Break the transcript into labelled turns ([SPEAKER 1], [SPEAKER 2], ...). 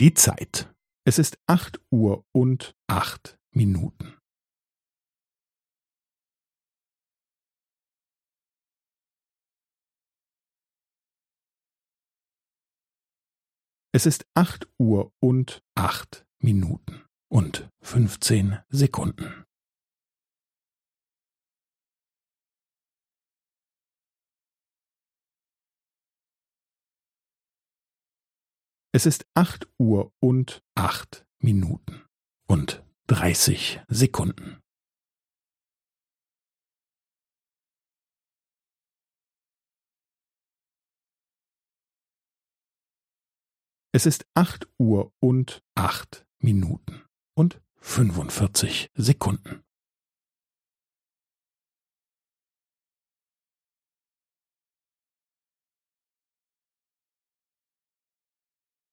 [SPEAKER 1] Die Zeit. Es ist acht Uhr und acht Minuten. Es ist acht Uhr und acht Minuten und fünfzehn Sekunden. Es ist acht Uhr und acht Minuten und dreißig Sekunden. Es ist acht Uhr und acht Minuten und fünfundvierzig Sekunden.